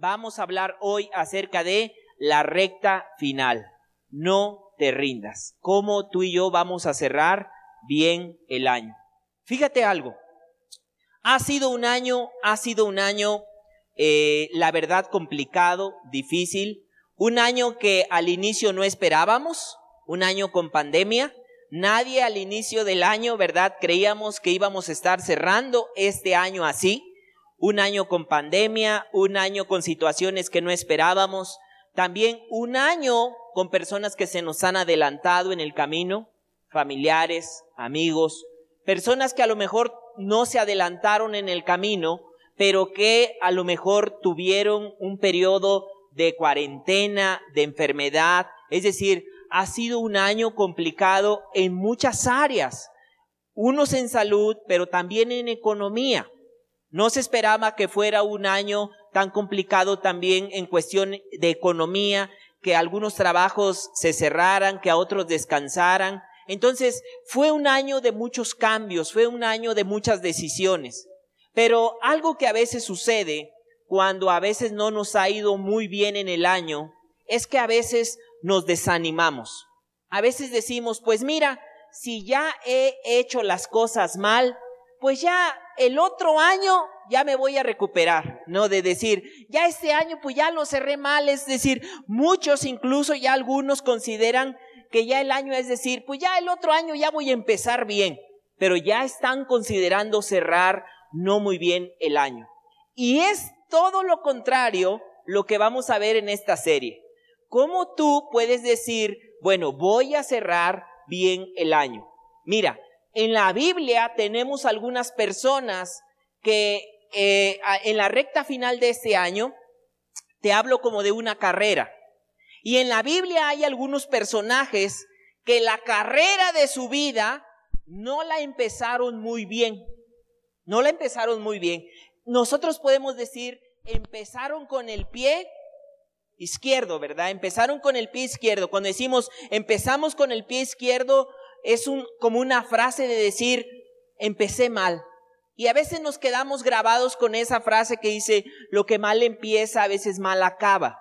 Vamos a hablar hoy acerca de la recta final. No te rindas. ¿Cómo tú y yo vamos a cerrar bien el año? Fíjate algo. Ha sido un año, ha sido un año, eh, la verdad, complicado, difícil. Un año que al inicio no esperábamos, un año con pandemia. Nadie al inicio del año, ¿verdad? Creíamos que íbamos a estar cerrando este año así un año con pandemia, un año con situaciones que no esperábamos, también un año con personas que se nos han adelantado en el camino, familiares, amigos, personas que a lo mejor no se adelantaron en el camino, pero que a lo mejor tuvieron un periodo de cuarentena, de enfermedad, es decir, ha sido un año complicado en muchas áreas, unos en salud, pero también en economía. No se esperaba que fuera un año tan complicado también en cuestión de economía, que algunos trabajos se cerraran, que a otros descansaran. Entonces, fue un año de muchos cambios, fue un año de muchas decisiones. Pero algo que a veces sucede cuando a veces no nos ha ido muy bien en el año, es que a veces nos desanimamos. A veces decimos, pues mira, si ya he hecho las cosas mal, pues ya el otro año ya me voy a recuperar, ¿no? De decir, ya este año pues ya lo cerré mal, es decir, muchos incluso ya algunos consideran que ya el año es decir, pues ya el otro año ya voy a empezar bien, pero ya están considerando cerrar no muy bien el año. Y es todo lo contrario lo que vamos a ver en esta serie. ¿Cómo tú puedes decir, bueno, voy a cerrar bien el año? Mira, en la Biblia tenemos algunas personas que eh, en la recta final de este año, te hablo como de una carrera. Y en la Biblia hay algunos personajes que la carrera de su vida no la empezaron muy bien. No la empezaron muy bien. Nosotros podemos decir, empezaron con el pie izquierdo, ¿verdad? Empezaron con el pie izquierdo. Cuando decimos empezamos con el pie izquierdo, es un, como una frase de decir, empecé mal. Y a veces nos quedamos grabados con esa frase que dice, lo que mal empieza, a veces mal acaba.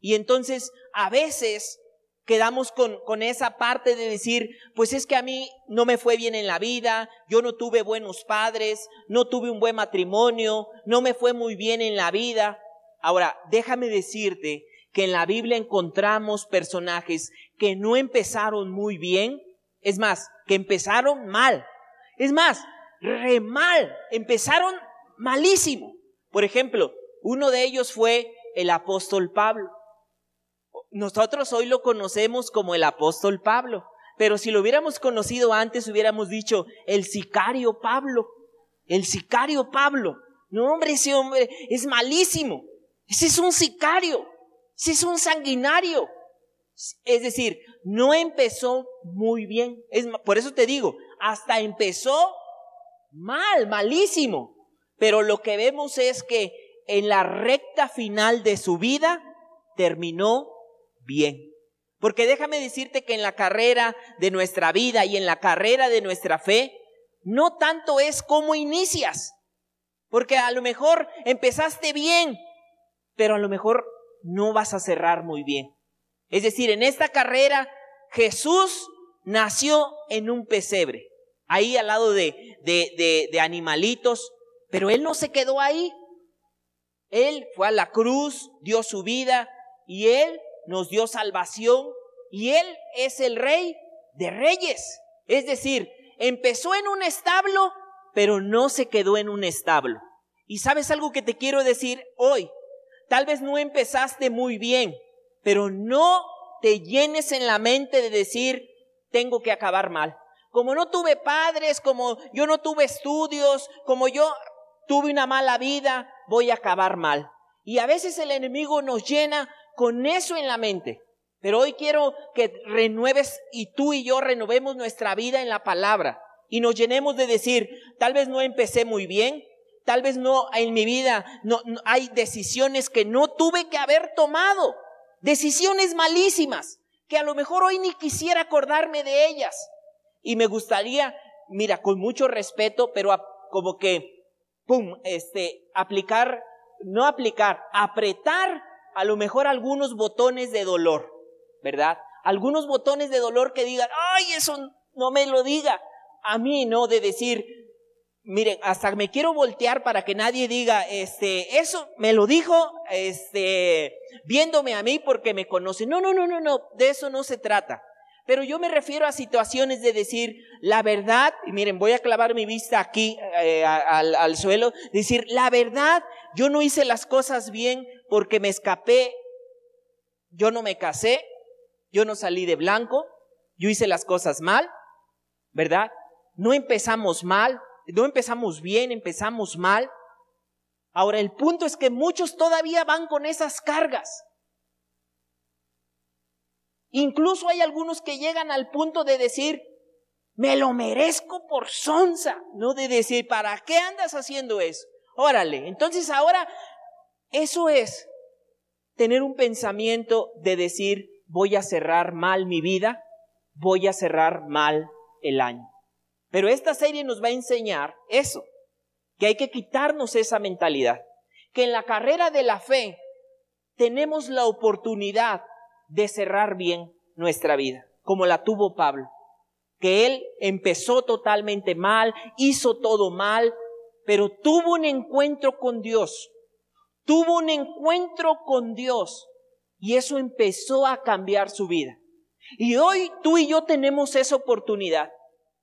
Y entonces, a veces quedamos con, con esa parte de decir, pues es que a mí no me fue bien en la vida, yo no tuve buenos padres, no tuve un buen matrimonio, no me fue muy bien en la vida. Ahora, déjame decirte que en la Biblia encontramos personajes que no empezaron muy bien, es más, que empezaron mal. Es más, re mal. Empezaron malísimo. Por ejemplo, uno de ellos fue el apóstol Pablo. Nosotros hoy lo conocemos como el apóstol Pablo, pero si lo hubiéramos conocido antes hubiéramos dicho el sicario Pablo, el sicario Pablo. No, hombre, ese hombre es malísimo. Ese es un sicario, ese es un sanguinario. Es decir, no empezó muy bien. Es, por eso te digo, hasta empezó mal, malísimo. Pero lo que vemos es que en la recta final de su vida terminó bien. Porque déjame decirte que en la carrera de nuestra vida y en la carrera de nuestra fe, no tanto es cómo inicias. Porque a lo mejor empezaste bien, pero a lo mejor no vas a cerrar muy bien. Es decir, en esta carrera Jesús nació en un pesebre, ahí al lado de, de, animalitos, pero Él no se quedó ahí. Él fue a la cruz, dio su vida y Él nos dio salvación y Él es el rey de reyes. Es decir, empezó en un establo, pero no se quedó en un establo. Y sabes algo que te quiero decir hoy. Tal vez no empezaste muy bien, pero no te llenes en la mente de decir, tengo que acabar mal. Como no tuve padres, como yo no tuve estudios, como yo tuve una mala vida, voy a acabar mal. Y a veces el enemigo nos llena con eso en la mente. Pero hoy quiero que renueves y tú y yo renovemos nuestra vida en la palabra y nos llenemos de decir, tal vez no empecé muy bien, tal vez no en mi vida no hay decisiones que no tuve que haber tomado, Decisiones malísimas que a lo mejor hoy ni quisiera acordarme de ellas. Y me gustaría, mira, con mucho respeto, pero como que, pum, este, aplicar no aplicar, apretar a lo mejor algunos botones de dolor, ¿verdad? Algunos botones de dolor que digan, ay, eso no me lo diga. A mí no, de decir, miren, hasta me quiero voltear para que nadie diga, este, eso me lo dijo, este, viéndome a mí porque me conoce. No, no, no, no, no, de eso no se trata. Pero yo me refiero a situaciones de decir la verdad, y miren, voy a clavar mi vista aquí eh, al, al suelo, decir la verdad, yo no hice las cosas bien porque me escapé, yo no me casé, yo no salí de blanco, yo hice las cosas mal, ¿verdad? No empezamos mal, no empezamos bien, empezamos mal. Ahora, el punto es que muchos todavía van con esas cargas. Incluso hay algunos que llegan al punto de decir, me lo merezco por sonza, no de decir, ¿para qué andas haciendo eso? Órale, entonces ahora eso es tener un pensamiento de decir, voy a cerrar mal mi vida, voy a cerrar mal el año. Pero esta serie nos va a enseñar eso, que hay que quitarnos esa mentalidad, que en la carrera de la fe tenemos la oportunidad de cerrar bien nuestra vida, como la tuvo Pablo, que él empezó totalmente mal, hizo todo mal, pero tuvo un encuentro con Dios, tuvo un encuentro con Dios y eso empezó a cambiar su vida. Y hoy tú y yo tenemos esa oportunidad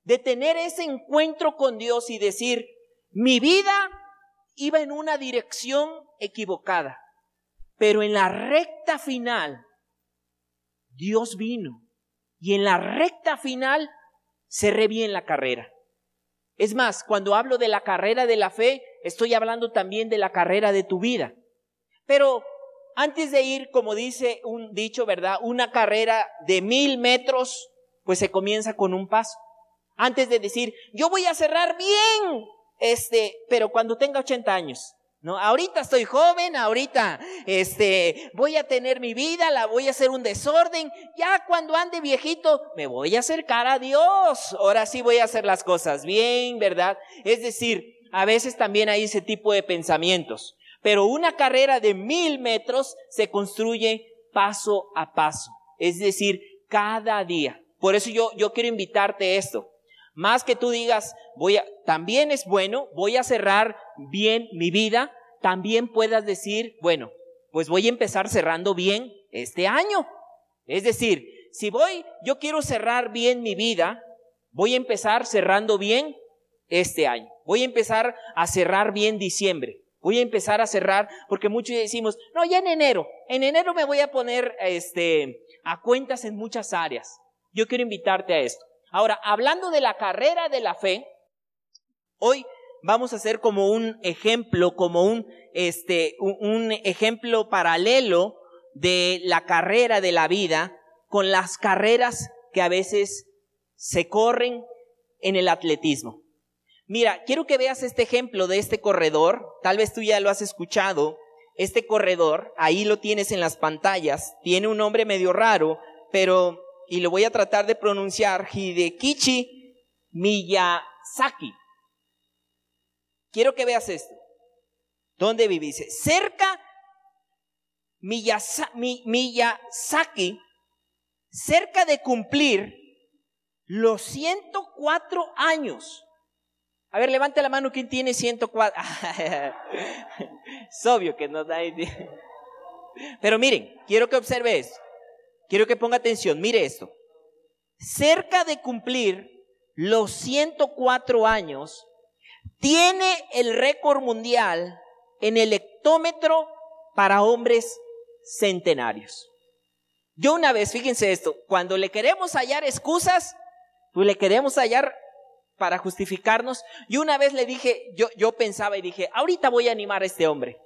de tener ese encuentro con Dios y decir, mi vida iba en una dirección equivocada, pero en la recta final, Dios vino y en la recta final cerré bien la carrera. Es más, cuando hablo de la carrera de la fe, estoy hablando también de la carrera de tu vida. Pero antes de ir, como dice un dicho, ¿verdad? Una carrera de mil metros, pues se comienza con un paso antes de decir, yo voy a cerrar bien, este, pero cuando tenga 80 años. No, ahorita estoy joven, ahorita este voy a tener mi vida, la voy a hacer un desorden. Ya cuando ande viejito, me voy a acercar a Dios. Ahora sí voy a hacer las cosas bien, ¿verdad? Es decir, a veces también hay ese tipo de pensamientos. Pero una carrera de mil metros se construye paso a paso. Es decir, cada día. Por eso yo, yo quiero invitarte a esto. Más que tú digas, voy también es bueno, voy a cerrar bien mi vida, también puedas decir, bueno, pues voy a empezar cerrando bien este año. Es decir, si voy, yo quiero cerrar bien mi vida, voy a empezar cerrando bien este año. Voy a empezar a cerrar bien diciembre. Voy a empezar a cerrar, porque muchos decimos, no, ya en enero, en enero me voy a poner este, a cuentas en muchas áreas. Yo quiero invitarte a esto. Ahora, hablando de la carrera de la fe, hoy vamos a hacer como un ejemplo, como un, este, un, ejemplo paralelo de la carrera de la vida con las carreras que a veces se corren en el atletismo. Mira, quiero que veas este ejemplo de este corredor, tal vez tú ya lo has escuchado, este corredor, ahí lo tienes en las pantallas, tiene un nombre medio raro, pero y lo voy a tratar de pronunciar, Hidekichi Miyazaki. Quiero que veas esto. ¿Dónde vive? cerca Miyazaki, cerca de cumplir los 104 años. A ver, levante la mano, ¿quién tiene 104? es obvio que no da idea. Pero miren, quiero que observe esto. Quiero que ponga atención, mire esto. Cerca de cumplir los 104 años, tiene el récord mundial en el hectómetro para hombres centenarios. Yo una vez, fíjense esto, cuando le queremos hallar excusas, pues le queremos hallar para justificarnos, yo una vez le dije, yo, yo pensaba y dije, ahorita voy a animar a este hombre.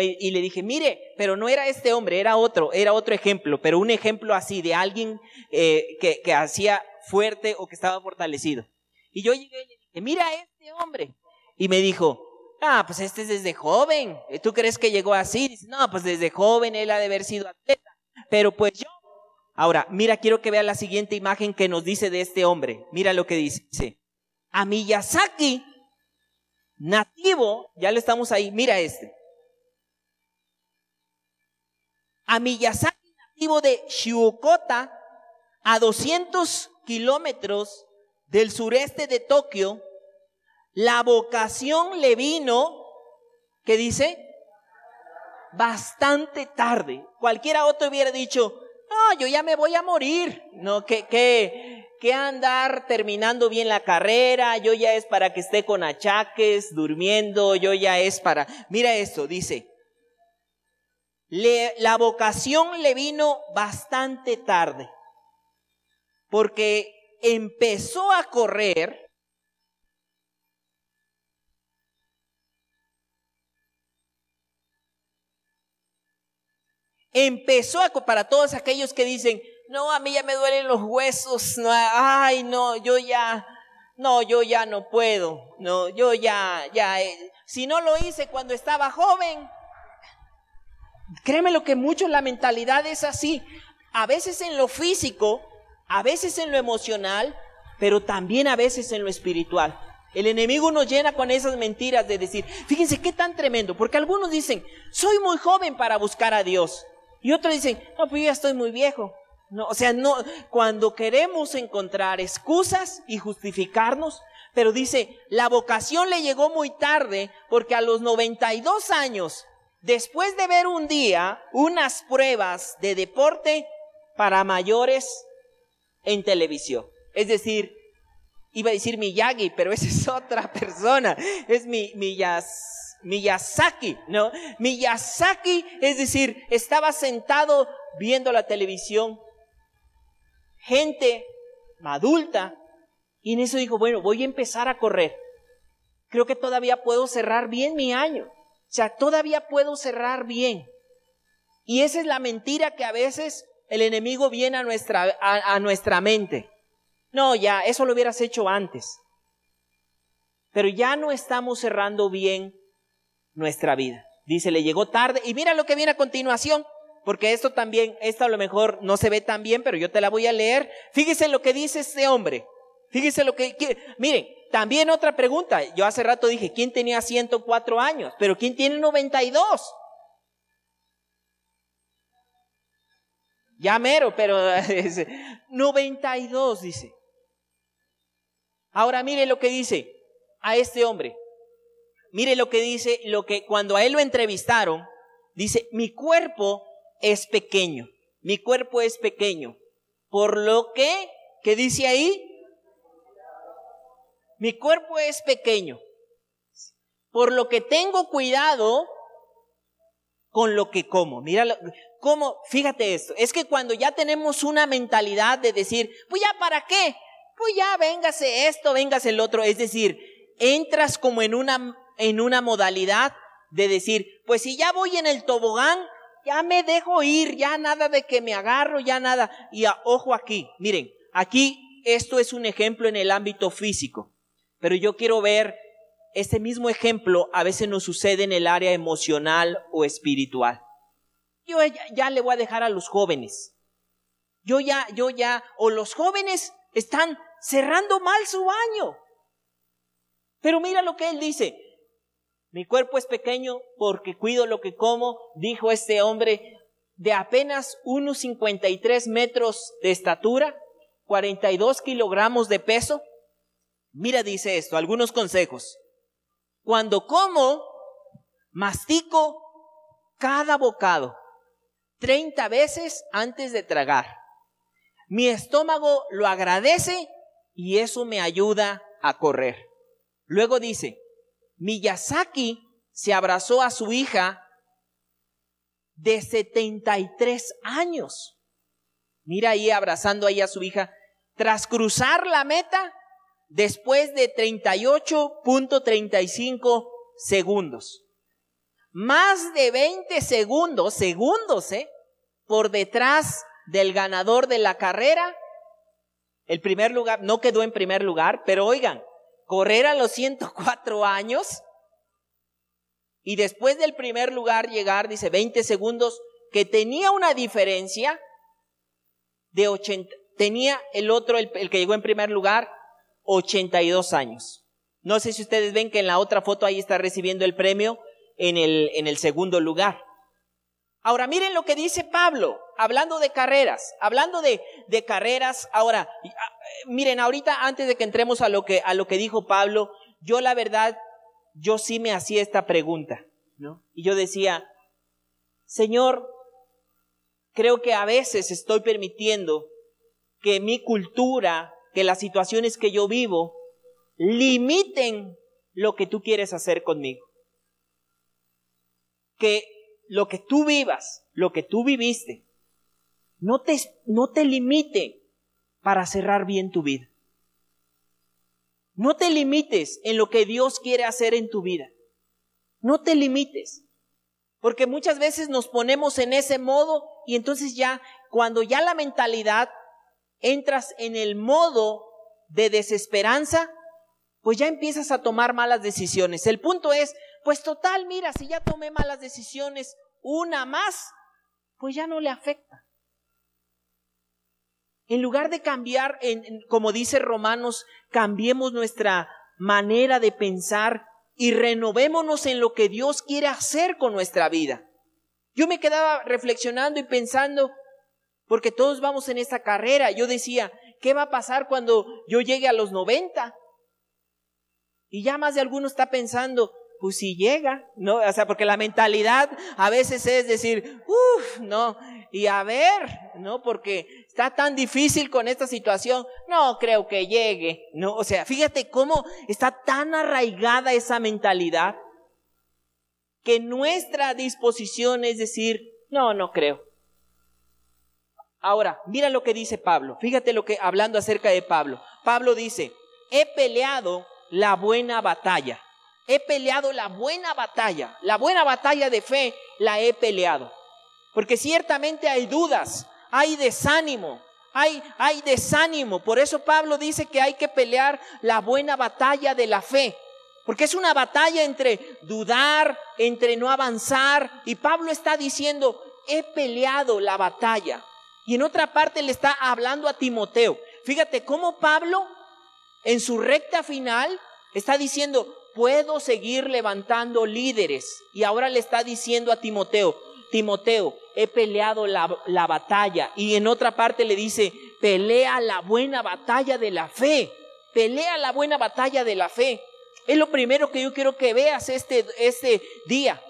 Y, le dije, mire, pero no era este hombre, era otro, era otro ejemplo, pero un ejemplo así de alguien eh, que, que hacía fuerte o que estaba fortalecido. Y yo llegué y le dije, mira a este hombre. Y me dijo, ah, pues este es desde joven. ¿Tú crees que llegó así? Dice, no, pues desde joven él ha de haber sido atleta. Pero pues yo. Ahora, mira, quiero que vea la siguiente imagen que nos dice de este hombre. Mira lo que dice. A Miyazaki, nativo, ya le estamos ahí, mira este. A Miyazaki, nativo de Shiokota, a 200 kilómetros del sureste de Tokio, la vocación le vino, ¿qué dice? Bastante tarde. Cualquiera otro hubiera dicho, no, yo ya me voy a morir. No, que, que, que andar terminando bien la carrera, yo ya es para que esté con achaques, durmiendo, yo ya es para... Mira esto, dice, la vocación le vino bastante tarde, porque empezó a correr empezó a, para todos aquellos que dicen, no, a mí ya me duelen los huesos, no, ay, no, yo ya, no, yo ya no puedo, no, yo ya, ya, eh, si no lo hice cuando estaba joven, créeme lo que mucho la mentalidad es así, a veces en lo físico, a veces en lo emocional, pero también a veces en lo espiritual. El enemigo nos llena con esas mentiras de decir, fíjense qué tan tremendo, porque algunos dicen, soy muy joven para buscar a Dios. Y otros dicen, no, pues yo ya estoy muy viejo. No, o sea, no, cuando queremos encontrar excusas y justificarnos, pero dice, la vocación le llegó muy tarde porque a los 92 años, después de ver un día unas pruebas de deporte para mayores en televisión. Es decir, iba a decir Miyagi, pero esa es otra persona. Es mi, Miyazaki, ¿no? Miyazaki, es decir, estaba sentado viendo la televisión, gente adulta, y en eso dijo, bueno, voy a empezar a correr. Creo que todavía puedo cerrar bien mi año. Sea, todavía puedo cerrar bien. Y esa es la mentira que a veces el enemigo viene a nuestra, a nuestra mente. No, ya, eso lo hubieras hecho antes. Pero ya no estamos cerrando bien nuestra vida. Dice, le llegó tarde. Y mira lo que viene a continuación, porque esto también, esto a lo mejor no se ve tan bien, pero yo te la voy a leer. Fíjese lo que dice este hombre. Fíjese lo que, miren, también otra pregunta. Yo hace rato dije, ¿quién tenía 104 años? Pero ¿quién tiene 92? Ya mero, pero 92 dice. Ahora mire lo que dice a este hombre. Mire lo que dice, lo que cuando a él lo entrevistaron, dice, mi cuerpo es pequeño, mi cuerpo es pequeño. Por lo que, ¿qué dice ahí? Mi cuerpo es pequeño. Por lo que tengo cuidado con lo que como. Mira, cómo, fíjate esto, es que cuando ya tenemos una mentalidad de decir, pues ya para qué, pues ya véngase esto, véngase el otro, es decir, entras como en una en una modalidad de decir, pues si ya voy en el tobogán, ya me dejo ir, ya nada de que me agarro, ya nada. Y ojo aquí, miren, aquí esto es un ejemplo en el ámbito físico, pero yo quiero ver este mismo ejemplo a veces nos sucede en el área emocional o espiritual. Yo ya, ya le voy a dejar a los jóvenes. Yo ya, yo ya, o los jóvenes están cerrando mal su año. Pero mira lo que él dice, mi cuerpo es pequeño porque cuido lo que como, dijo este hombre de apenas unos 53 metros de estatura, 42 kilogramos de peso. Mira, dice esto, algunos consejos. Cuando como, mastico cada bocado 30 veces antes de tragar. Mi estómago lo agradece y eso me ayuda a correr. Luego dice, Miyazaki se abrazó a su hija de 73 años. Mira ahí abrazando ahí a su hija. Tras cruzar la meta, después de 38.35 segundos. Más de 20 segundos, segundos, ¿eh? Por detrás del ganador de la carrera. El primer lugar, no quedó en primer lugar, pero oigan, correr a los 104 años y después del primer lugar llegar, dice 20 segundos, que tenía una diferencia de 80, tenía el otro, el, que llegó en primer lugar, 82 años. No sé si ustedes ven que en la otra foto ahí está recibiendo el premio en el, en el segundo lugar. Ahora miren lo que dice Pablo, hablando de carreras, hablando de, de carreras. Ahora, ah, miren, ahorita antes de que entremos a lo que, a lo que dijo Pablo, yo la verdad, yo sí me hacía esta pregunta, ¿no? Y yo decía, Señor, creo que a veces estoy permitiendo que mi cultura, que las situaciones que yo vivo, limiten lo que tú quieres hacer conmigo. Que lo que tú vivas, lo que tú viviste, no te, no te limite para cerrar bien tu vida. No te limites en lo que Dios quiere hacer en tu vida. No te limites. Porque muchas veces nos ponemos en ese modo y entonces ya, cuando ya la mentalidad entras en el modo de desesperanza, pues ya empiezas a tomar malas decisiones. El punto es, pues total, mira, si ya tomé malas decisiones, una más, pues ya no le afecta. En lugar de cambiar, en, como dice Romanos, cambiemos nuestra manera de pensar y renovémonos en lo que Dios quiere hacer con nuestra vida. Yo me quedaba reflexionando y pensando, porque todos vamos en esta carrera, yo decía, ¿qué va a pasar cuando yo llegue a los 90? Y ya más de alguno está pensando, pues si llega, ¿no? O sea, porque la mentalidad a veces es decir, uff, no, y a ver, ¿no? Porque está tan difícil con esta situación, no creo que llegue, ¿no? O sea, fíjate cómo está tan arraigada esa mentalidad que nuestra disposición es decir, no, no creo. Ahora, mira lo que dice Pablo, fíjate lo que, hablando acerca de Pablo, Pablo dice, he peleado la buena batalla he peleado la buena batalla, la buena batalla de fe la he peleado. Porque ciertamente hay dudas, hay desánimo, hay, hay desánimo. Por eso Pablo dice que hay que pelear la buena batalla de la fe. Porque es una batalla entre dudar, entre no avanzar. Y Pablo está diciendo, he peleado la batalla. Y en otra parte le está hablando a Timoteo. Fíjate cómo Pablo en su recta final está diciendo, puedo seguir levantando líderes. Y ahora le está diciendo a Timoteo, Timoteo, he peleado la, la, batalla. Y en otra parte le dice, pelea la buena batalla de la fe. Pelea la buena batalla de la fe. Es lo primero que yo quiero que veas este, este día.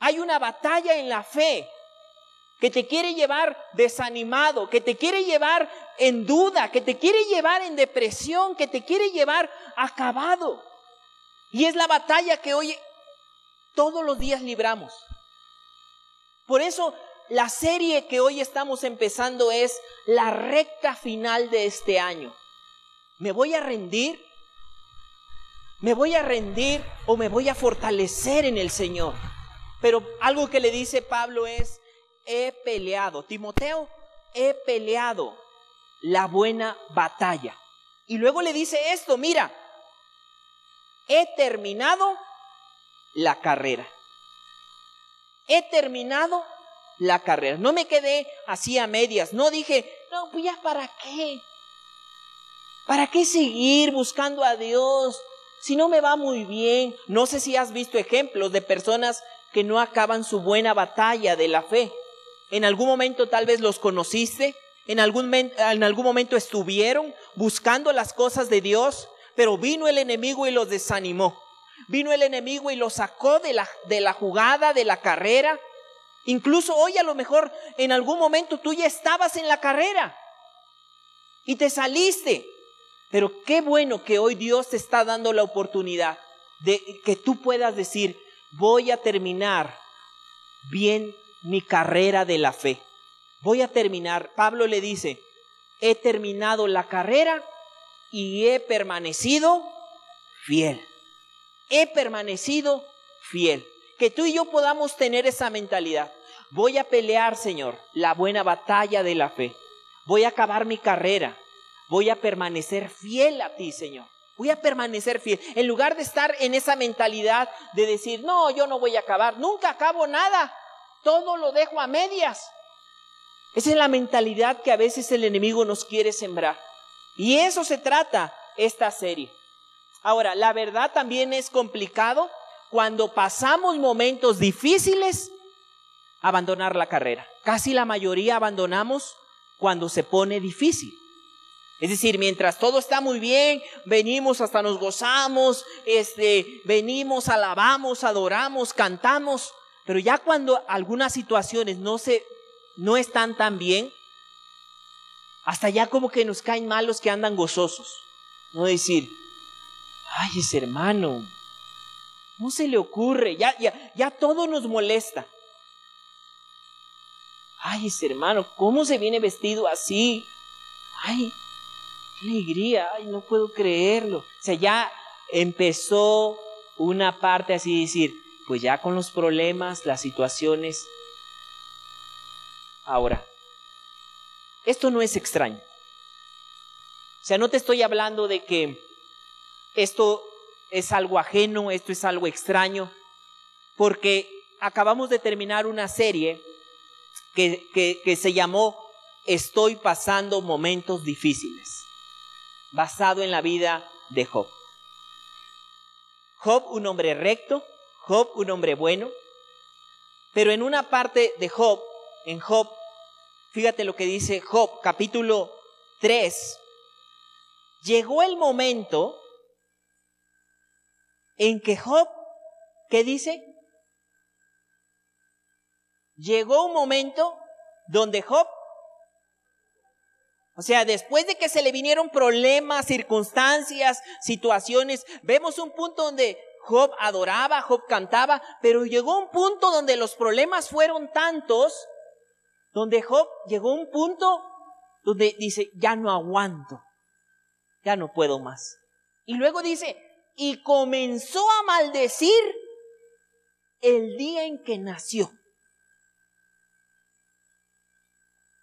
Hay una batalla en la fe que te quiere llevar desanimado, que te quiere llevar en duda, que te quiere llevar en depresión, que te quiere llevar acabado. Y es la batalla que hoy todos los días libramos. Por eso la serie que hoy estamos empezando es la recta final de este año. ¿Me voy a rendir? ¿Me voy a rendir o me voy a fortalecer en el Señor? Pero algo que le dice Pablo es, he peleado. Timoteo, he peleado la buena batalla. Y luego le dice esto, mira, he terminado la carrera. He terminado la carrera. No me quedé así a medias. No dije, no, pues ya para qué. ¿Para qué seguir buscando a Dios si no me va muy bien? No sé si has visto ejemplos de personas que no acaban su buena batalla de la fe. En algún momento tal vez los conociste, en algún, en algún momento estuvieron buscando las cosas de Dios, pero vino el enemigo y los desanimó. Vino el enemigo y los sacó de la, de la jugada, de la carrera. Incluso hoy a lo mejor en algún momento tú ya estabas en la carrera y te saliste. Pero qué bueno que hoy Dios te está dando la oportunidad de que tú puedas decir, voy a terminar bien mi carrera de la fe. Voy a terminar. Pablo le dice, he terminado la carrera y he permanecido fiel. He permanecido fiel. Que tú y yo podamos tener esa mentalidad. Voy a pelear, Señor, la buena batalla de la fe. Voy a acabar mi carrera. Voy a permanecer fiel a ti, Señor. Voy a permanecer fiel. En lugar de estar en esa mentalidad de decir, no, yo no voy a acabar. Nunca acabo nada. Todo lo dejo a medias. Esa es la mentalidad que a veces el enemigo nos quiere sembrar. Y eso se trata esta serie. Ahora, la verdad también es complicado cuando pasamos momentos difíciles. abandonar la carrera. Casi la mayoría abandonamos cuando se pone difícil. Es decir, mientras todo está muy bien, venimos hasta nos gozamos, este, venimos, alabamos, adoramos, cantamos, pero ya cuando algunas situaciones no se, no están tan bien, hasta ya como que nos caen mal los que andan gozosos. No decir, ay, ese hermano, no se le ocurre, ya, ya, ya todo nos molesta. Ay, ese hermano, ¿cómo se viene vestido así? Ay, qué alegría, ay, no puedo creerlo. O sea, ya empezó una parte así de decir, pues ya con los problemas, las situaciones. Ahora, esto no es extraño. O sea, no te estoy hablando de que esto es algo ajeno, esto es algo extraño, porque acabamos de terminar una serie que, que, se llamó Estoy pasando momentos difíciles, basado en la vida de Job. Job, un hombre recto, Job, un hombre bueno, pero en una parte de Job, en Job, fíjate lo que dice Job, capítulo 3, llegó el momento en que Job, ¿qué dice? Llegó un momento donde Job, o sea, después de que se le vinieron problemas, circunstancias, situaciones, vemos un punto donde Job adoraba, Job cantaba, pero llegó un punto donde los problemas fueron tantos, donde Job llegó un punto donde dice, ya no aguanto, ya no puedo más. Y luego dice, y comenzó a maldecir el día en que nació.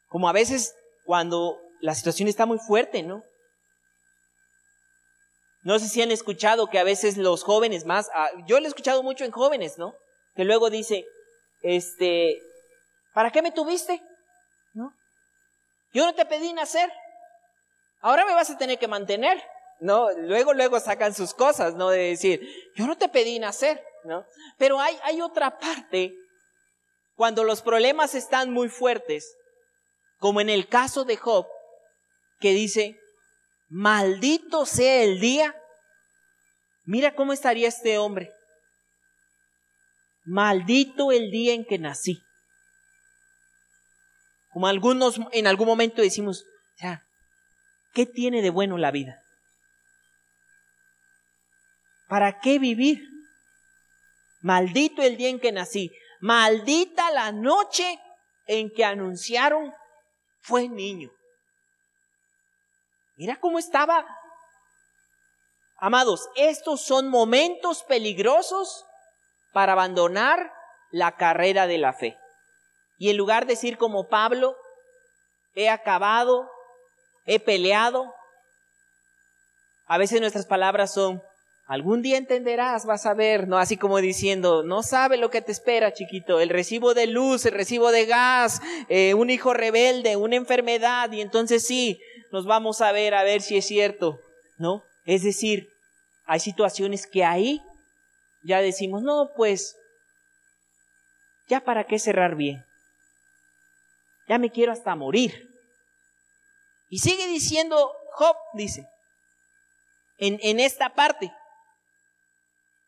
Como a veces cuando la situación está muy fuerte, ¿no? No sé si han escuchado que a veces los jóvenes más, ah, yo lo he escuchado mucho en jóvenes, ¿no? Que luego dice, este, ¿para qué me tuviste? ¿No? Yo no te pedí nacer. Ahora me vas a tener que mantener. ¿no? Luego, luego sacan sus cosas, ¿no? De decir, yo no te pedí nacer, ¿no? Pero hay, hay otra parte, cuando los problemas están muy fuertes, como en el caso de Job, que dice, maldito sea el día, mira cómo estaría este hombre, maldito el día en que nací. Como algunos en algún momento decimos, ya, ¿qué tiene de bueno la vida? ¿Para qué vivir? Maldito el día en que nací. Maldita la noche en que anunciaron fue niño. Mira cómo estaba. Amados, estos son momentos peligrosos para abandonar la carrera de la fe. Y en lugar de decir como Pablo, he acabado, he peleado, a veces nuestras palabras son, Algún día entenderás, vas a ver, ¿no? Así como diciendo, no sabe lo que te espera, chiquito, el recibo de luz, el recibo de gas, eh, un hijo rebelde, una enfermedad, y entonces sí, nos vamos a ver, a ver si es cierto, ¿no? Es decir, hay situaciones que ahí ya decimos, no, pues, ya para qué cerrar bien, ya me quiero hasta morir. Y sigue diciendo Job, dice, en, en esta parte,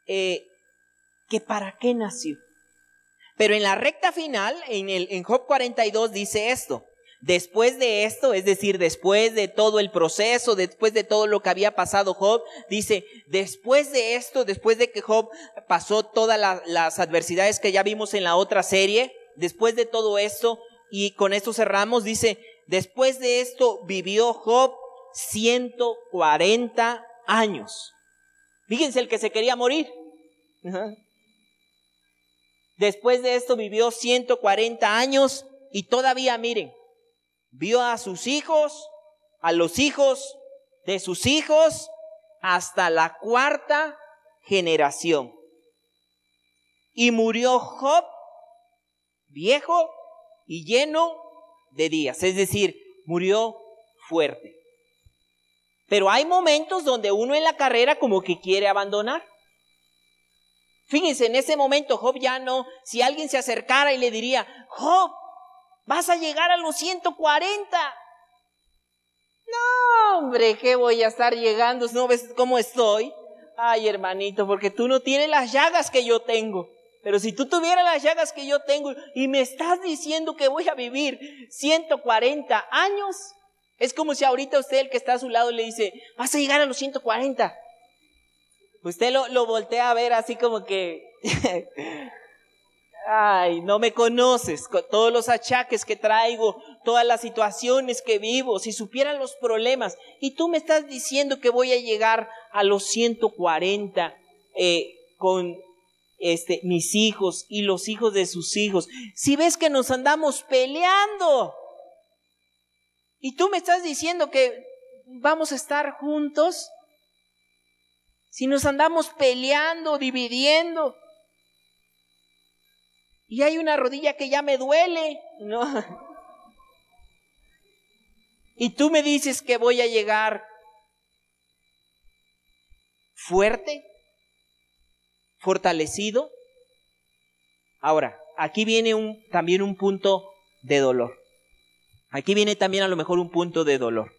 eh, que para qué nació. Pero en la recta final, en, el, en Job 42 dice esto. Después de esto, es decir, después de todo el proceso, después de todo lo que había pasado Job, dice, después de esto, después de que Job pasó todas las adversidades que ya vimos en la otra serie, después de todo esto, y con esto cerramos, dice, después de esto vivió Job 140 años. Fíjense el que se quería morir. Después de esto vivió 140 años y todavía miren, vio a sus hijos, a los hijos de sus hijos, hasta la cuarta generación. Y murió Job viejo y lleno de días, es decir, murió fuerte. Pero hay momentos donde uno en la carrera como que quiere abandonar. Fíjense, en ese momento Job ya no, si alguien se acercara y le diría, Job, vas a llegar a los 140. No, hombre, ¿qué voy a estar llegando? ¿No ves cómo estoy? Ay, hermanito, porque tú no tienes las llagas que yo tengo. Pero si tú tuvieras las llagas que yo tengo y me estás diciendo que voy a vivir 140 años, es como si ahorita usted, el que está a su lado, le dice, vas a llegar a los 140. Usted lo, lo voltea a ver así como que, ay, no me conoces, con todos los achaques que traigo, todas las situaciones que vivo, si supieran los problemas, y tú me estás diciendo que voy a llegar a los 140 eh, con este, mis hijos y los hijos de sus hijos. Si ves que nos andamos peleando. Y tú me estás diciendo que vamos a estar juntos, si nos andamos peleando, dividiendo, y hay una rodilla que ya me duele, ¿no? Y tú me dices que voy a llegar fuerte, fortalecido. Ahora, aquí viene un, también un punto de dolor. Aquí viene también a lo mejor un punto de dolor.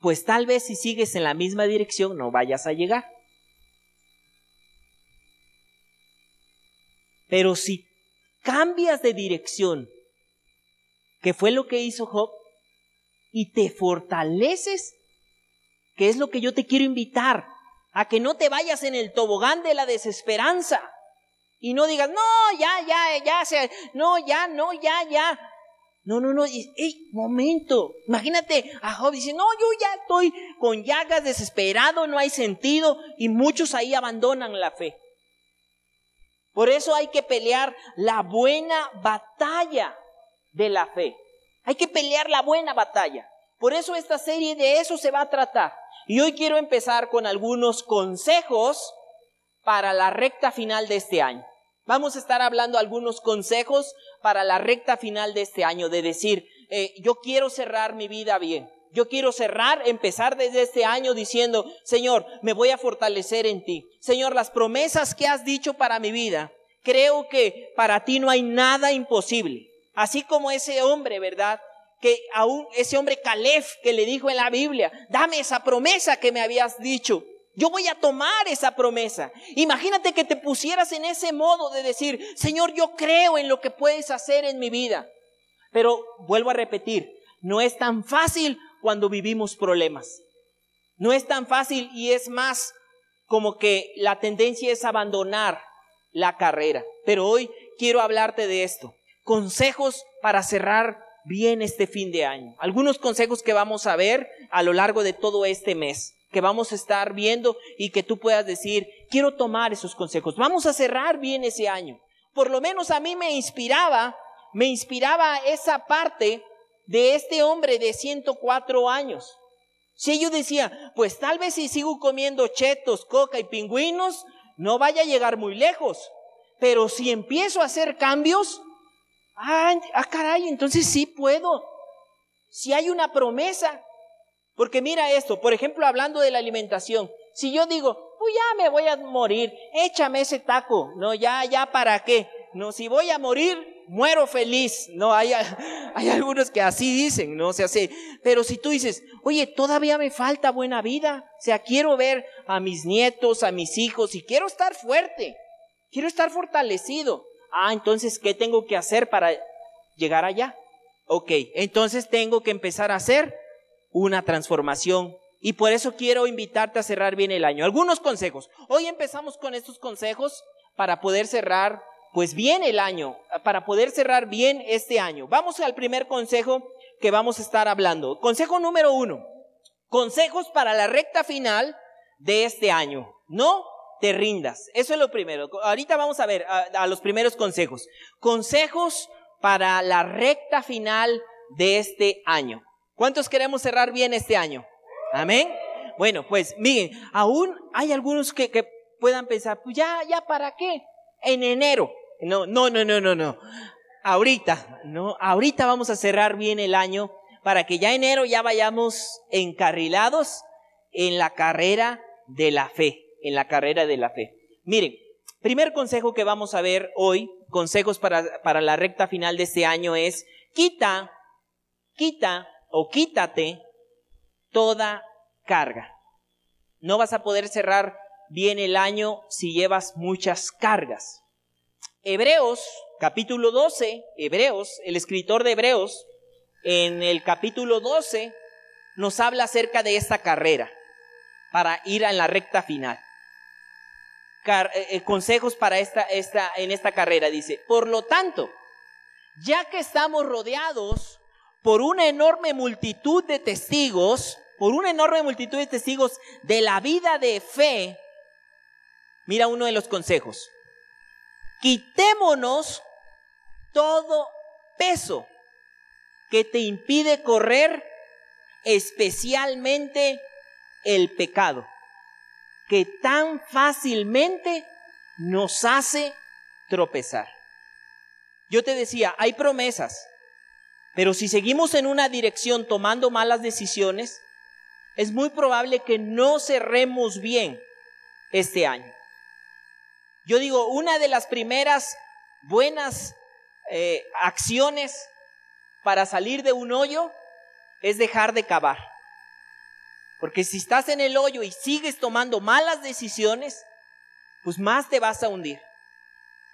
Pues tal vez si sigues en la misma dirección no vayas a llegar. Pero si cambias de dirección, que fue lo que hizo Job, y te fortaleces, que es lo que yo te quiero invitar, a que no te vayas en el tobogán de la desesperanza y no digas, no, ya, ya, ya, se, no, ya, no, ya, ya. No, no, no, ¡ey, momento! Imagínate a Job dice, no, yo ya estoy con llagas, desesperado, no hay sentido, y muchos ahí abandonan la fe. Por eso hay que pelear la buena batalla de la fe. Hay que pelear la buena batalla. Por eso esta serie de eso se va a tratar. Y hoy quiero empezar con algunos consejos para la recta final de este año. Vamos a estar hablando algunos consejos para la recta final de este año, de decir, eh, yo quiero cerrar mi vida bien. Yo quiero cerrar, empezar desde este año diciendo, Señor, me voy a fortalecer en ti. Señor, las promesas que has dicho para mi vida, creo que para ti no hay nada imposible. Así como ese hombre, ¿verdad? que aún ese hombre Caleb que le dijo en la Biblia, dame esa promesa que me habías dicho. Yo voy a tomar esa promesa. Imagínate que te pusieras en ese modo de decir, Señor, yo creo en lo que puedes hacer en mi vida. Pero vuelvo a repetir, no es tan fácil cuando vivimos problemas. No es tan fácil y es más como que la tendencia es abandonar la carrera. Pero hoy quiero hablarte de esto. Consejos para cerrar bien este fin de año. Algunos consejos que vamos a ver a lo largo de todo este mes, que vamos a estar viendo y que tú puedas decir, quiero tomar esos consejos. Vamos a cerrar bien ese año. Por lo menos a mí me inspiraba, me inspiraba esa parte de este hombre de 104 años. Si yo decía, pues tal vez si sigo comiendo chetos, coca y pingüinos, no vaya a llegar muy lejos. Pero si empiezo a hacer cambios, Ah, ah, caray, entonces sí puedo. Si hay una promesa. Porque mira esto, por ejemplo, hablando de la alimentación. Si yo digo, pues ya me voy a morir, échame ese taco. No, ya, ya, ¿para qué? No, si voy a morir, muero feliz. No, hay, hay algunos que así dicen, no se hace. Pero si tú dices, oye, todavía me falta buena vida. O sea, quiero ver a mis nietos, a mis hijos y quiero estar fuerte. Quiero estar fortalecido. Ah, entonces, ¿qué tengo que hacer para llegar allá? Ok, entonces tengo que empezar a hacer una transformación. Y por eso quiero invitarte a cerrar bien el año. Algunos consejos. Hoy empezamos con estos consejos para poder cerrar pues bien el año, para poder cerrar bien este año. Vamos al primer consejo que vamos a estar hablando. Consejo número uno. Consejos para la recta final de este año. No te rindas. Eso es lo primero. Ahorita vamos a ver a, los primeros consejos. Consejos para la recta final de este año. ¿Cuántos queremos cerrar bien este año? Amén. Bueno, pues miren, aún hay algunos que, que puedan pensar, pues ya, ya, ¿para qué? En enero. No, no, no, no, no, no. Ahorita, no, ahorita vamos a cerrar bien el año para que ya enero ya vayamos encarrilados en la carrera de la fe en la carrera de la fe. Miren, primer consejo que vamos a ver hoy, consejos para, para la recta final de este año es, quita, quita o quítate toda carga. No vas a poder cerrar bien el año si llevas muchas cargas. Hebreos, capítulo 12, Hebreos, el escritor de Hebreos, en el capítulo 12 nos habla acerca de esta carrera para ir a la recta final. Eh, eh, consejos para esta, esta, en esta carrera, dice, por lo tanto, ya que estamos rodeados por una enorme multitud de testigos, por una enorme multitud de testigos de la vida de fe, mira uno de los consejos, quitémonos todo peso que te impide correr, especialmente el pecado que tan fácilmente nos hace tropezar. Yo te decía, hay promesas, pero si seguimos en una dirección tomando malas decisiones, es muy probable que no cerremos bien este año. Yo digo, una de las primeras buenas eh, acciones para salir de un hoyo es dejar de cavar. Porque si estás en el hoyo y sigues tomando malas decisiones, pues más te vas a hundir.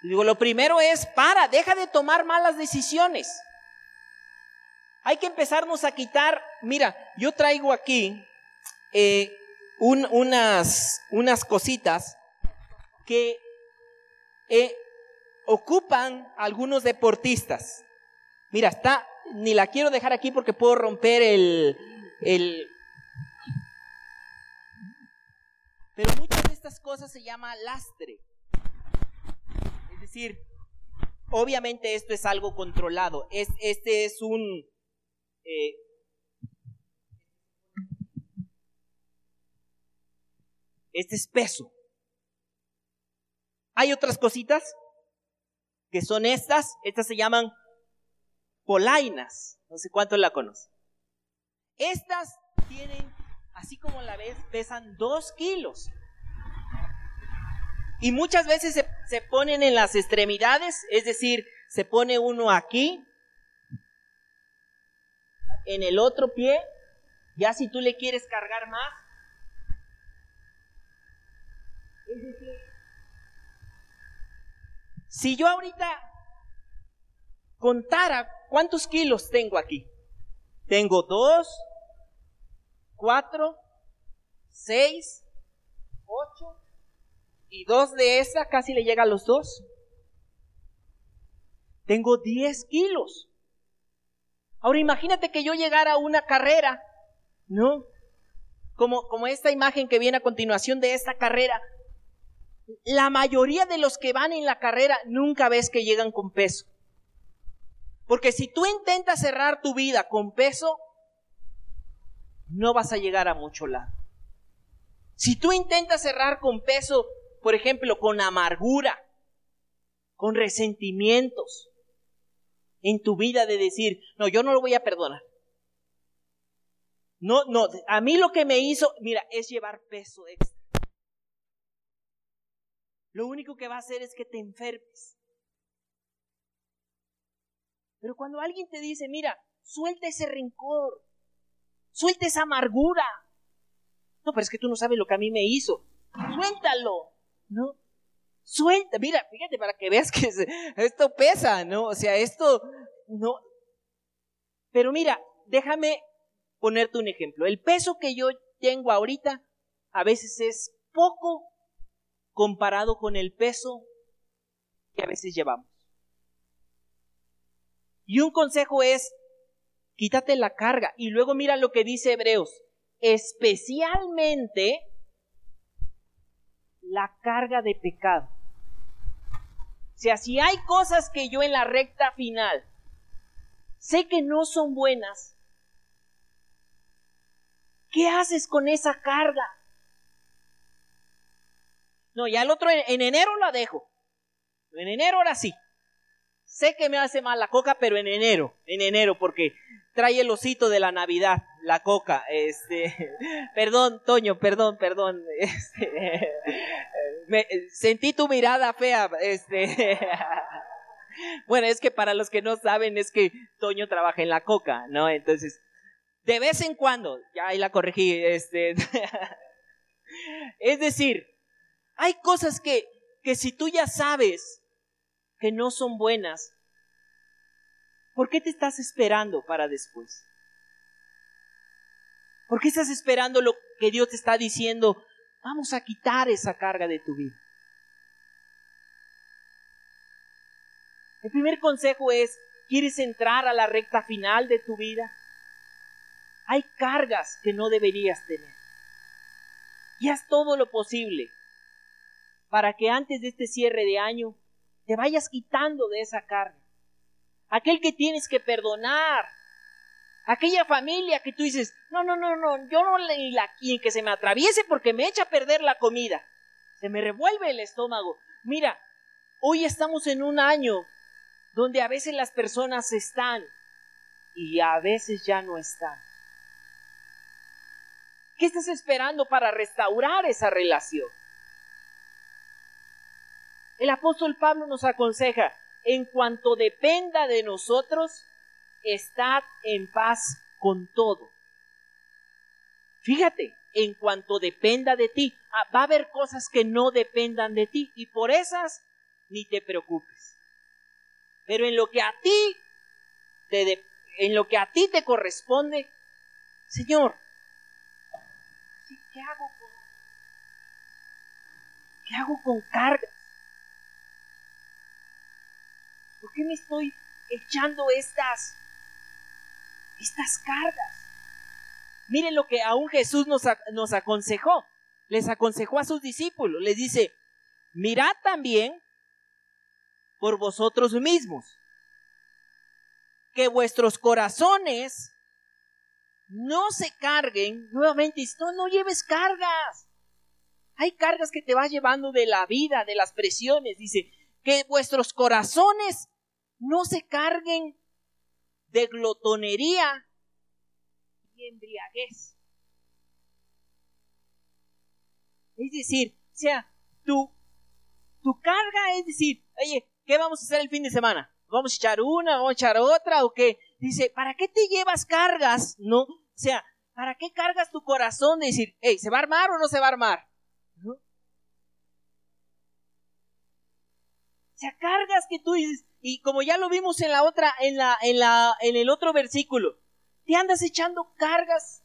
Digo, lo primero es, para, deja de tomar malas decisiones. Hay que empezarnos a quitar, mira, yo traigo aquí eh, unas, unas cositas que eh, ocupan algunos deportistas. Mira, está, ni la quiero dejar aquí porque puedo romper el, el, Pero muchas de estas cosas se llama lastre. Es decir, obviamente esto es algo controlado. Es, este es un... Eh, este es peso. Hay otras cositas que son estas. Estas se llaman polainas. No sé cuántos la conocen. Estas tienen así como la ves, pesan dos kilos. Y muchas veces se, se, ponen en las extremidades, es decir, se pone uno aquí, en el otro pie, ya si tú le quieres cargar más. Es decir, si yo ahorita contara cuántos kilos tengo aquí, tengo dos, cuatro, seis, ocho, y dos de esa casi le llega a los dos. Tengo diez kilos. Ahora imagínate que yo llegara a una carrera, ¿no? Como, como esta imagen que viene a continuación de esta carrera. La mayoría de los que van en la carrera nunca ves que llegan con peso. Porque si tú intentas cerrar tu vida con peso, no vas a llegar a mucho lado. Si tú intentas cerrar con peso, por ejemplo, con amargura, con resentimientos en tu vida de decir, no, yo no lo voy a perdonar. No, no, a mí lo que me hizo, mira, es llevar peso extra. Lo único que va a hacer es que te enfermes. Pero cuando alguien te dice, mira, suelta ese rencor, Suelta esa amargura. No, pero es que tú no sabes lo que a mí me hizo. Suéltalo, ¿no? Suelta, mira, fíjate para que veas que esto pesa, ¿no? O sea, esto no. Pero mira, déjame ponerte un ejemplo. El peso que yo tengo ahorita a veces es poco comparado con el peso que a veces llevamos. Y un consejo es, quítate la carga. Y luego mira lo que dice Hebreos, especialmente la carga de pecado. O sea, si hay cosas que yo en la recta final sé que no son buenas, ¿qué haces con esa carga? No, ya el otro en, enero la dejo. En enero ahora sí. sé que me hace mal la coca, pero en enero, en enero, porque trae el osito de la Navidad, la coca. Este, perdón, Toño, perdón, perdón. Este, me, sentí tu mirada fea. Este, bueno, es que para los que no saben, es que Toño trabaja en la coca, ¿no? Entonces, de vez en cuando, ya ahí la corregí, este, es decir, hay cosas que, que si tú ya sabes que no son buenas, ¿por qué te estás esperando para después? ¿Por qué estás esperando lo que Dios te está diciendo? Vamos a quitar esa carga de tu vida. El primer consejo es, ¿quieres entrar a la recta final de tu vida? Hay cargas que no deberías tener. Y haz todo lo posible para que antes de este cierre de año te vayas quitando de esa carga. Aquel que tienes que perdonar. Aquella familia que tú dices, no, no, no, no, yo no le la que se me atraviese porque me echa a perder la comida. Se me revuelve el estómago. Mira, hoy estamos en un año donde a veces las personas están y a veces ya no están. ¿Qué estás esperando para restaurar esa relación? El apóstol Pablo nos aconseja, en cuanto dependa de nosotros, estad en paz con todo. Fíjate, en cuanto dependa de ti, ah, va a haber cosas que no dependan de ti y por esas ni te preocupes. Pero en lo que a ti te en lo que a ti te corresponde, Señor, ¿qué hago con qué hago con cargas? ¿Por qué me estoy echando estas, estas cargas? Miren lo que aún Jesús nos, nos aconsejó. Les aconsejó a sus discípulos. Les dice, mirad también por vosotros mismos, que vuestros corazones no se carguen nuevamente. No, no lleves cargas. Hay cargas que te vas llevando de la vida, de las presiones. Dice, que vuestros corazones no se carguen de glotonería y embriaguez. Es decir, o sea, tu, tu carga es decir, oye, ¿qué vamos a hacer el fin de semana? ¿Vamos a echar una? ¿Vamos a echar otra? ¿O qué? Dice, ¿para qué te llevas cargas? No, o sea, ¿para qué cargas tu corazón de decir, hey, ¿se va a armar o no se va a armar? ¿No? O sea, cargas que tú dices, y como ya lo vimos en la otra, en la, en la, en el otro versículo, te andas echando cargas.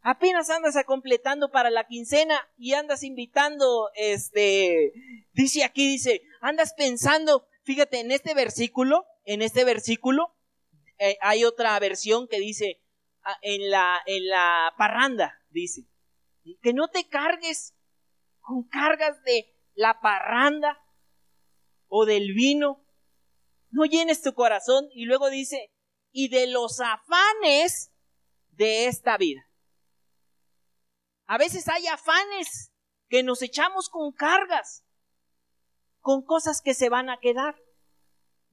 Apenas andas a completando para la quincena y andas invitando, este, dice aquí, dice, andas pensando, fíjate, en este versículo, en este versículo, eh, hay otra versión que dice, ah, en la, en la parranda, dice, que no te cargues con cargas de la parranda, o del vino, no llenes tu corazón y luego dice, y de los afanes de esta vida. A veces hay afanes que nos echamos con cargas, con cosas que se van a quedar.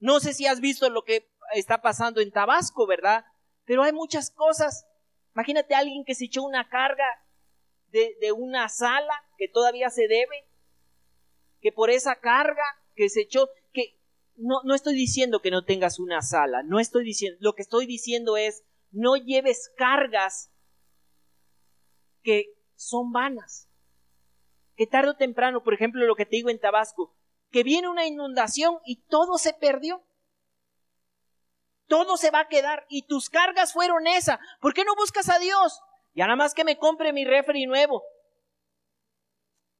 No sé si has visto lo que está pasando en Tabasco, ¿verdad? Pero hay muchas cosas. Imagínate a alguien que se echó una carga de, de una sala que todavía se debe, que por esa carga que se echó, que no, no estoy diciendo que no tengas una sala, no estoy diciendo, lo que estoy diciendo es, no lleves cargas que son vanas. Que tarde o temprano, por ejemplo, lo que te digo en Tabasco, que viene una inundación y todo se perdió. Todo se va a quedar y tus cargas fueron esa. ¿Por qué no buscas a Dios? Ya nada más que me compre mi refri nuevo.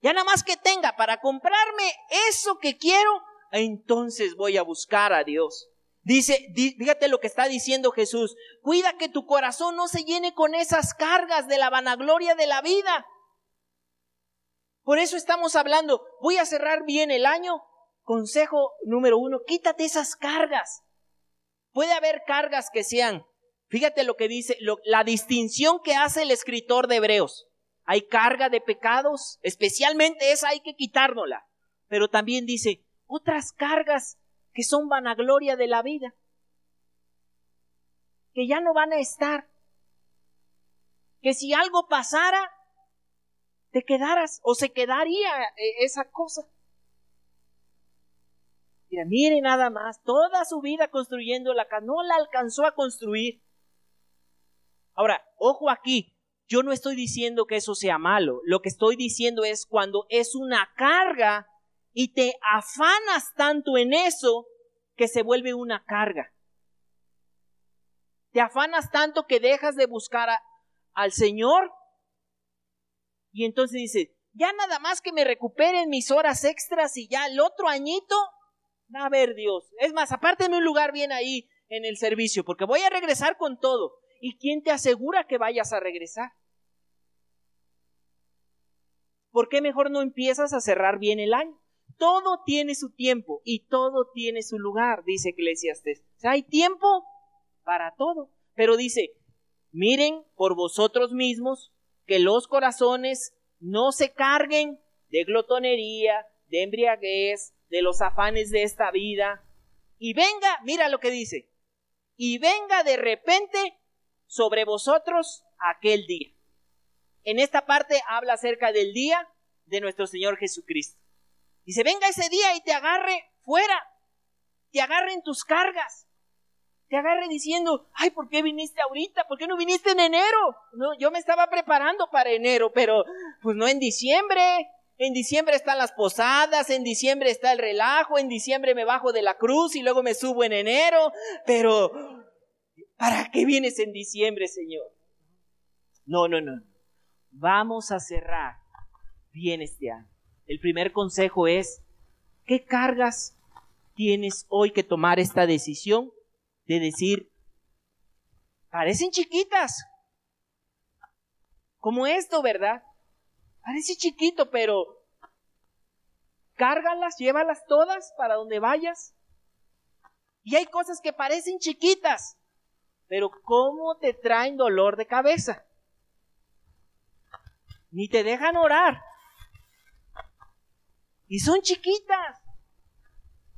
Ya nada más que tenga para comprarme eso que quiero, entonces voy a buscar a Dios. Dice, fíjate lo que está diciendo Jesús. Cuida que tu corazón no se llene con esas cargas de la vanagloria de la vida. Por eso estamos hablando, voy a cerrar bien el año. Consejo número uno, quítate esas cargas. Puede haber cargas que sean, fíjate lo que dice, la distinción que hace el escritor de Hebreos hay carga de pecados, especialmente esa hay que quitárnosla. Pero también dice, otras cargas que son vanagloria de la vida, que ya no van a estar, que si algo pasara, te quedaras o se quedaría eh, esa cosa. Mira, mire nada más, toda su vida construyendo la casa, no la alcanzó a construir. Ahora, ojo aquí, yo no estoy diciendo que eso sea malo, lo que estoy diciendo es cuando es una carga y te afanas tanto en eso que se vuelve una carga. Te afanas tanto que dejas de buscar al Señor y entonces dices, ya nada más que me recuperen mis horas extras y ya el otro añito, a ver Dios. Es más, apárteme un lugar bien ahí en el servicio, porque voy a regresar con todo. ¿Y quién te asegura que vayas a regresar? ¿Por qué mejor no empiezas a cerrar bien el año? Todo tiene su tiempo y todo tiene su lugar, dice Eclesiastes. O sea, hay tiempo para todo. Pero dice, miren por vosotros mismos que los corazones no se carguen de glotonería, de embriaguez, de los afanes de esta vida. Y venga, mira lo que dice, y venga de repente sobre vosotros aquel día. En esta parte habla acerca del día de nuestro Señor Jesucristo. Dice, venga ese día y te agarre fuera, te agarren tus cargas, te agarre diciendo, ay, ¿por qué viniste ahorita? ¿Por qué no viniste en enero? No, yo me estaba preparando para enero, pero pues no en diciembre. En diciembre están las posadas, en diciembre está el relajo, en diciembre me bajo de la cruz y luego me subo en enero, pero ¿para qué vienes en diciembre, Señor? No, no, no. Vamos a cerrar bien este año. El primer consejo es, ¿qué cargas tienes hoy que tomar esta decisión? de decir, parecen chiquitas, como esto, ¿verdad? Parece chiquito, pero cárgalas, llévalas todas para donde vayas. Y hay cosas que parecen chiquitas, pero ¿cómo te traen dolor de cabeza? Ni te dejan orar. Y son chiquitas.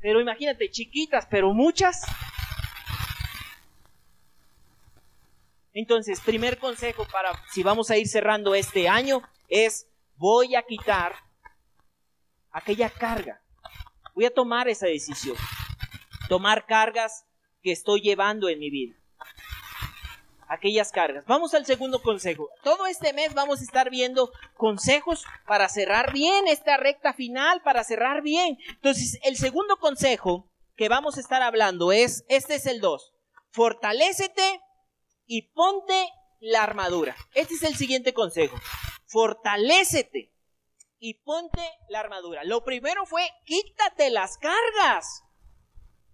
Pero imagínate, chiquitas, pero muchas. Entonces, primer consejo para si vamos a ir cerrando este año es voy a quitar aquella carga. Voy a tomar esa decisión. Tomar cargas que estoy llevando en mi vida. Aquellas cargas. Vamos al segundo consejo. Todo este mes vamos a estar viendo consejos para cerrar bien esta recta final, para cerrar bien. Entonces, el segundo consejo que vamos a estar hablando es, este es el 2. Fortalécete y ponte la armadura. Este es el siguiente consejo. Fortalécete y ponte la armadura. Lo primero fue quítate las cargas.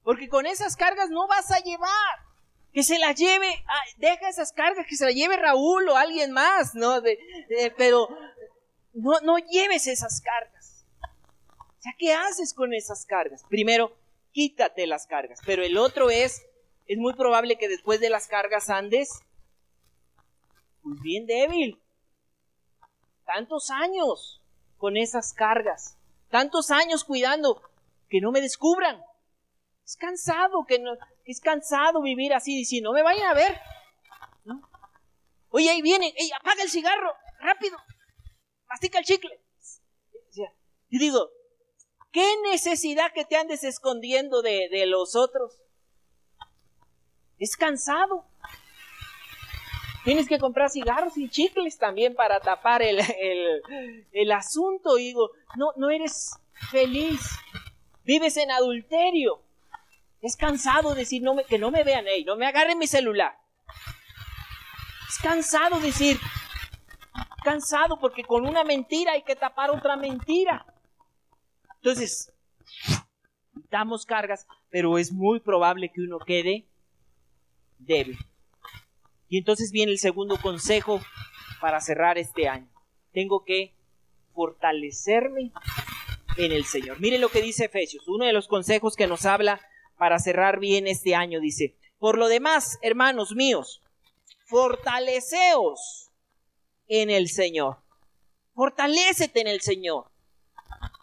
Porque con esas cargas no vas a llevar. Que se las lleve, ah, deja esas cargas, que se las lleve Raúl o alguien más, ¿no? pero no, no lleves esas cargas. O sea, ¿qué haces con esas cargas? Primero, quítate las cargas. Pero el otro es es muy probable que después de las cargas andes pues bien débil. Tantos años con esas cargas, tantos años cuidando que no me descubran. Es cansado, que no, es cansado vivir así, si no me vayan a ver. Oye, ahí vienen, ey, apaga el cigarro, rápido, mastica el chicle. Y digo, ¿qué necesidad que te andes escondiendo de, de los otros? Es cansado. Tienes que comprar cigarros y chicles también para tapar el, el, asunto. Y digo, no, no eres feliz. Vives en adulterio. Es cansado decir que no me vean, no me agarren mi celular. Es cansado decir, cansado porque con una mentira hay que tapar otra mentira. Entonces, damos cargas, pero es muy probable que uno quede débil. Y entonces viene el segundo consejo para cerrar este año. Tengo que fortalecerme en el Señor. Mire lo que dice Efesios, uno de los consejos que nos habla para cerrar bien este año, dice, por lo demás, hermanos míos, fortaleceos en el Señor. Fortalécete en el Señor.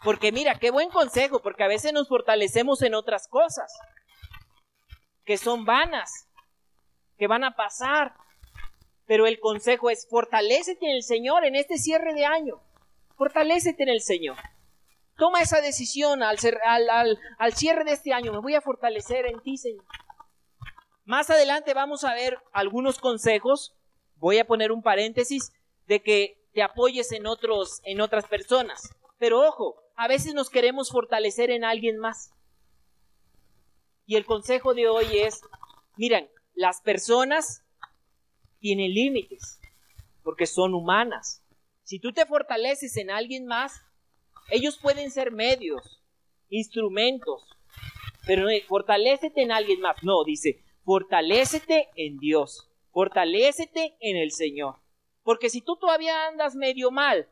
Porque mira, qué buen consejo, porque a veces nos fortalecemos en otras cosas que son vanas, que van a pasar. Pero el consejo es, fortalécete en el Señor en este cierre de año. Fortalécete en el Señor. Toma esa decisión al, cierre de este año. Me voy a fortalecer en ti, Señor. Más adelante vamos a ver algunos consejos. Voy a poner un paréntesis de que te apoyes en otros, en otras personas. Pero ojo, a veces nos queremos fortalecer en alguien más. Y el consejo de hoy es, miren, las personas tienen límites, porque son humanas. Si tú te fortaleces en alguien más, ellos pueden ser medios, instrumentos, pero fortalécete en alguien más. No, dice, fortalécete en Dios, fortalécete en el Señor. Porque si tú todavía andas medio mal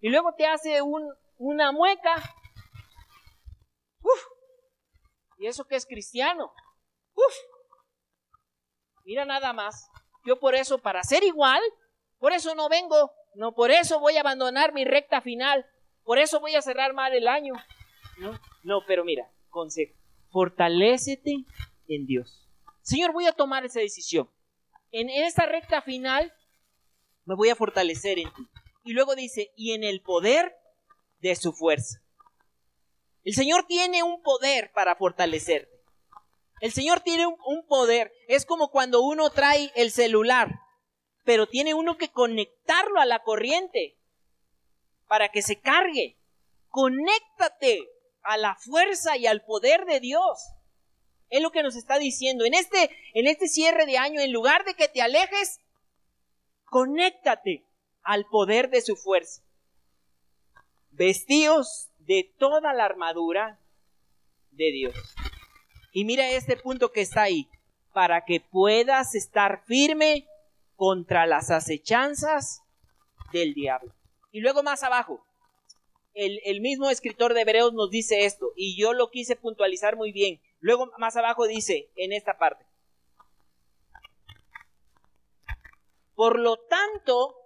y luego te hace un, una mueca, ¿y eso que es cristiano? Uf, mira nada más. Yo por eso, para ser igual, por eso no vengo, no, por eso voy a abandonar mi recta final, por eso voy a cerrar mal el año. No, no, pero mira, consejo, fortalécete en Dios. Señor, voy a tomar esa decisión. En esta recta final me voy a fortalecer en ti. Y luego dice, y en el poder de su fuerza. El Señor tiene un poder para fortalecerte. El Señor tiene un, poder. Es como cuando uno trae el celular, pero tiene uno que conectarlo a la corriente para que se cargue. Conéctate a la fuerza y al poder de Dios. Es lo que nos está diciendo. En este, en este cierre de año, en lugar de que te alejes, conéctate al poder de su fuerza. Vestíos de toda la armadura de Dios. Y mira este punto que está ahí, para que puedas estar firme contra las acechanzas del diablo. Y luego más abajo, el, el, mismo escritor de Hebreos nos dice esto, y yo lo quise puntualizar muy bien. Luego más abajo dice, en esta parte, por lo tanto,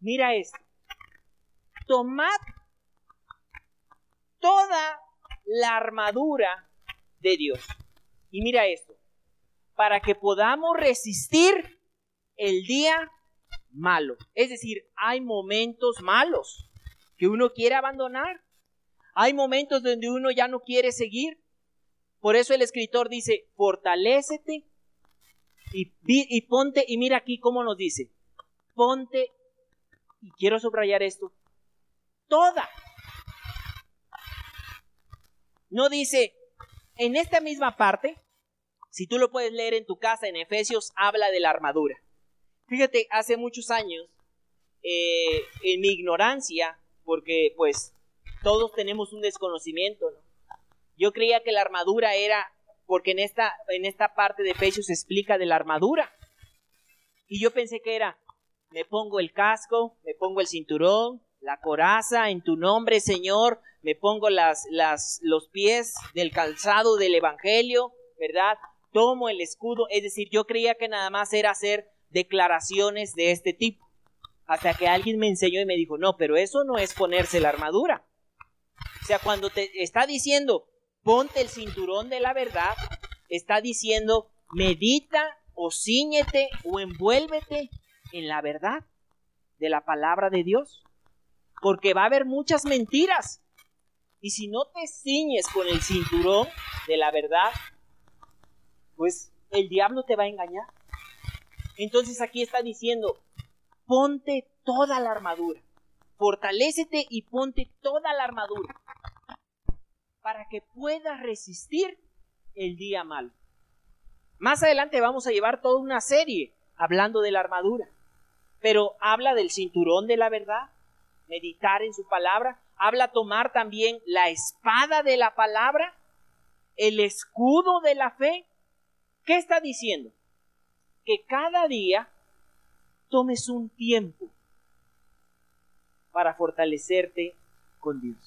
mira esto, tomad toda la armadura de Dios y mira esto, para que podamos resistir el día malo. Es decir, hay momentos malos que uno quiere abandonar. Hay momentos donde uno ya no quiere seguir. Por eso el escritor dice, fortalécete y, y ponte, y mira aquí cómo nos dice, ponte, y quiero subrayar esto, toda. No dice, en esta misma parte, si tú lo puedes leer en tu casa, en Efesios habla de la armadura. Fíjate, hace muchos años, eh, en mi ignorancia, porque pues todos tenemos un desconocimiento, ¿no? Yo creía que la armadura era, porque en esta, en esta parte de Efesios se explica de la armadura. Y yo pensé que era, me pongo el casco, me pongo el cinturón, la coraza en tu nombre, Señor, me pongo las, las, los pies del calzado del Evangelio, ¿verdad? Tomo el escudo, es decir, yo creía que nada más era hacer declaraciones de este tipo. Hasta que alguien me enseñó y me dijo, no, pero eso no es ponerse la armadura. O sea, cuando te está diciendo, ponte el cinturón de la verdad, está diciendo, medita o ciñete o envuélvete en la verdad de la palabra de Dios. Porque va a haber muchas mentiras. Y si no te ciñes con el cinturón de la verdad, pues el diablo te va a engañar. Entonces aquí está diciendo, ponte toda la armadura, fortalécete y ponte toda la armadura para que puedas resistir el día malo. Más adelante vamos a llevar toda una serie hablando de la armadura, pero habla del cinturón de la verdad, meditar en su palabra, habla tomar también la espada de la palabra, el escudo de la fe. ¿Qué está diciendo? Que cada día tomes un tiempo para fortalecerte con Dios.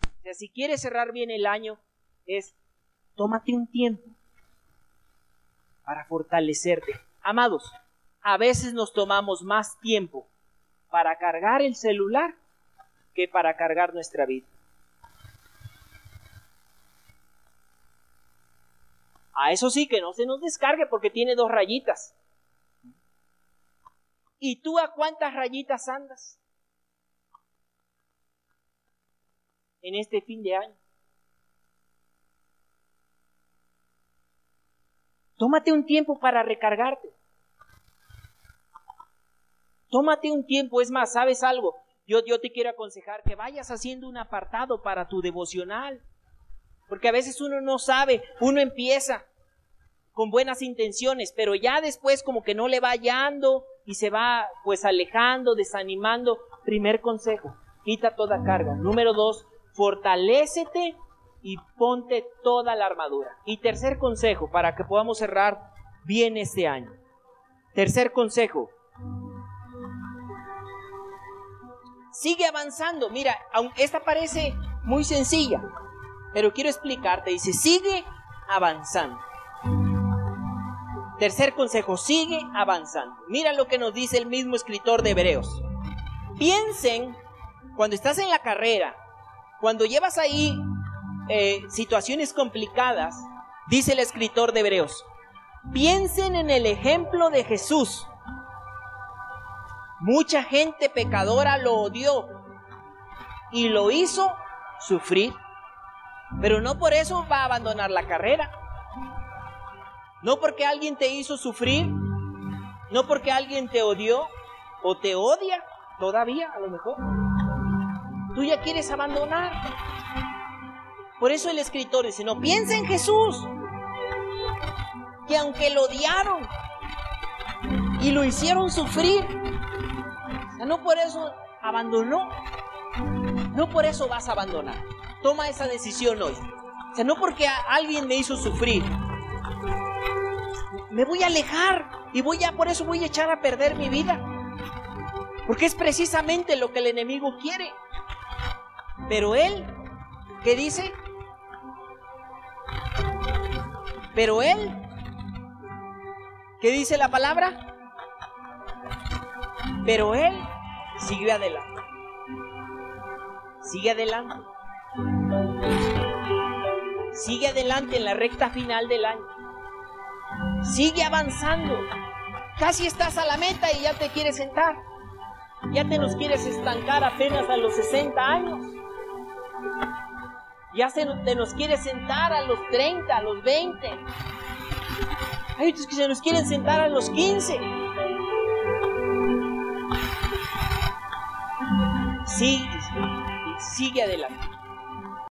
O sea, si quieres cerrar bien el año, es tómate un tiempo para fortalecerte. Amados, a veces nos tomamos más tiempo para cargar el celular que para cargar nuestra vida. A eso sí que no se nos descargue porque tiene dos rayitas. ¿Y tú a cuántas rayitas andas? En este fin de año. Tómate un tiempo para recargarte. Tómate un tiempo, es más, ¿sabes algo? Yo, yo te quiero aconsejar que vayas haciendo un apartado para tu devocional. Porque a veces uno no sabe, uno empieza con buenas intenciones, pero ya después como que no le va hallando y se va pues alejando, desanimando. Primer consejo, quita toda carga. Número dos, fortalécete y ponte toda la armadura. Y tercer consejo, para que podamos cerrar bien este año. Tercer consejo, sigue avanzando. Mira, esta parece muy sencilla, pero quiero explicarte. Dice, sigue avanzando. Tercer consejo, sigue avanzando. Mira lo que nos dice el mismo escritor de Hebreos. Piensen, cuando estás en la carrera, cuando llevas ahí eh, situaciones complicadas, dice el escritor de Hebreos, piensen en el ejemplo de Jesús. Mucha gente pecadora lo odió y lo hizo sufrir, pero no por eso va a abandonar la carrera. No porque alguien te hizo sufrir, no porque alguien te odió o te odia todavía a lo mejor. Tú ya quieres abandonar. Por eso el escritor dice, no, piensa en Jesús, que aunque lo odiaron y lo hicieron sufrir, no por eso abandonó, no por eso vas a abandonar. Toma esa decisión hoy. O sea, no porque alguien me hizo sufrir, me voy a alejar y voy a, por eso voy a echar a perder mi vida. Porque es precisamente lo que el enemigo quiere. Pero él, ¿qué dice? Pero él, ¿qué dice la palabra? Pero él siguió adelante. Sigue adelante. Sigue adelante en la recta final del año. Sigue avanzando. Casi estás a la meta y ya te quieres sentar. Ya te nos quieres estancar apenas a los 60 años. Ya se, te nos quiere sentar a los 30, a los 20. Hay otros que se nos quieren sentar a los 15. Sigue, sigue adelante.